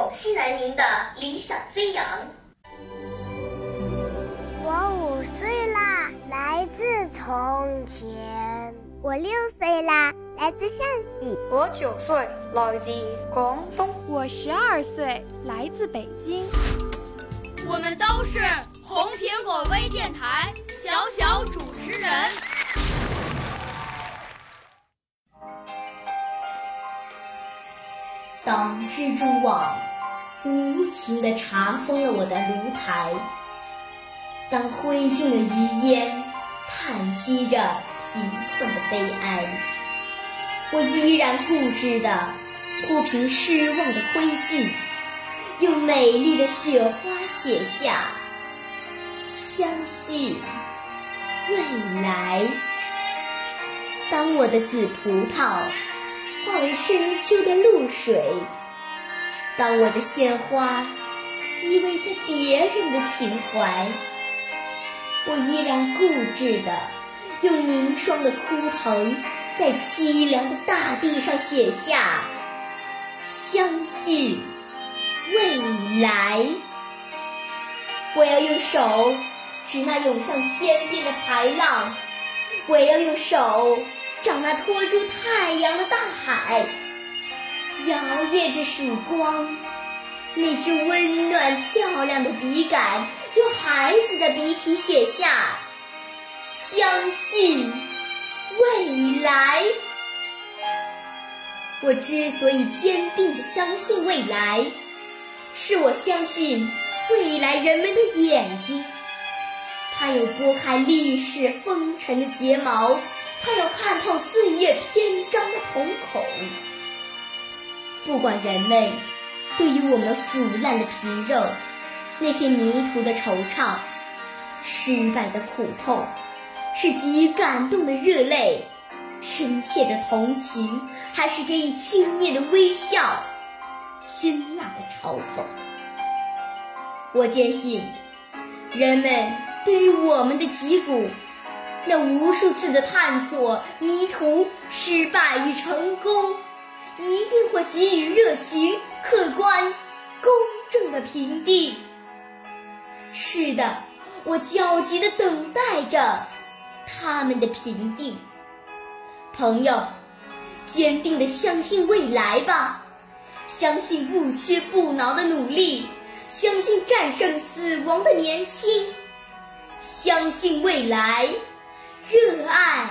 广西南宁的理想飞扬。我五岁啦，来自从前。我六岁啦，来自陕西。我九岁，来自广东。我十二岁，来自北京。我们都是红苹果微电台小小主持人。当蜘蛛网无情地查封了我的炉台，当灰烬的余烟叹息着贫困的悲哀，我依然固执地铺平失望的灰烬。用美丽的雪花写下相信未来。当我的紫葡萄化为深秋的露水，当我的鲜花依偎在别人的情怀，我依然固执的用凝霜的枯藤，在凄凉的大地上写下相信。未来，我要用手指那涌向天边的排浪，我要用手掌那托住太阳的大海，摇曳着曙光。那支温暖漂亮的笔杆，用孩子的笔体写下相信未来。我之所以坚定地相信未来。是我相信未来人们的眼睛，它有拨开历史风尘的睫毛，它有看透岁月篇章的瞳孔。不管人们对于我们腐烂的皮肉，那些迷途的惆怅，失败的苦痛，是给予感动的热泪，深切的同情，还是给予轻蔑的微笑？辛辣的嘲讽，我坚信，人们对于我们的脊骨，那无数次的探索、迷途、失败与成功，一定会给予热情、客观、公正的评定。是的，我焦急地等待着他们的评定。朋友，坚定地相信未来吧。相信不屈不挠的努力，相信战胜死亡的年轻，相信未来，热爱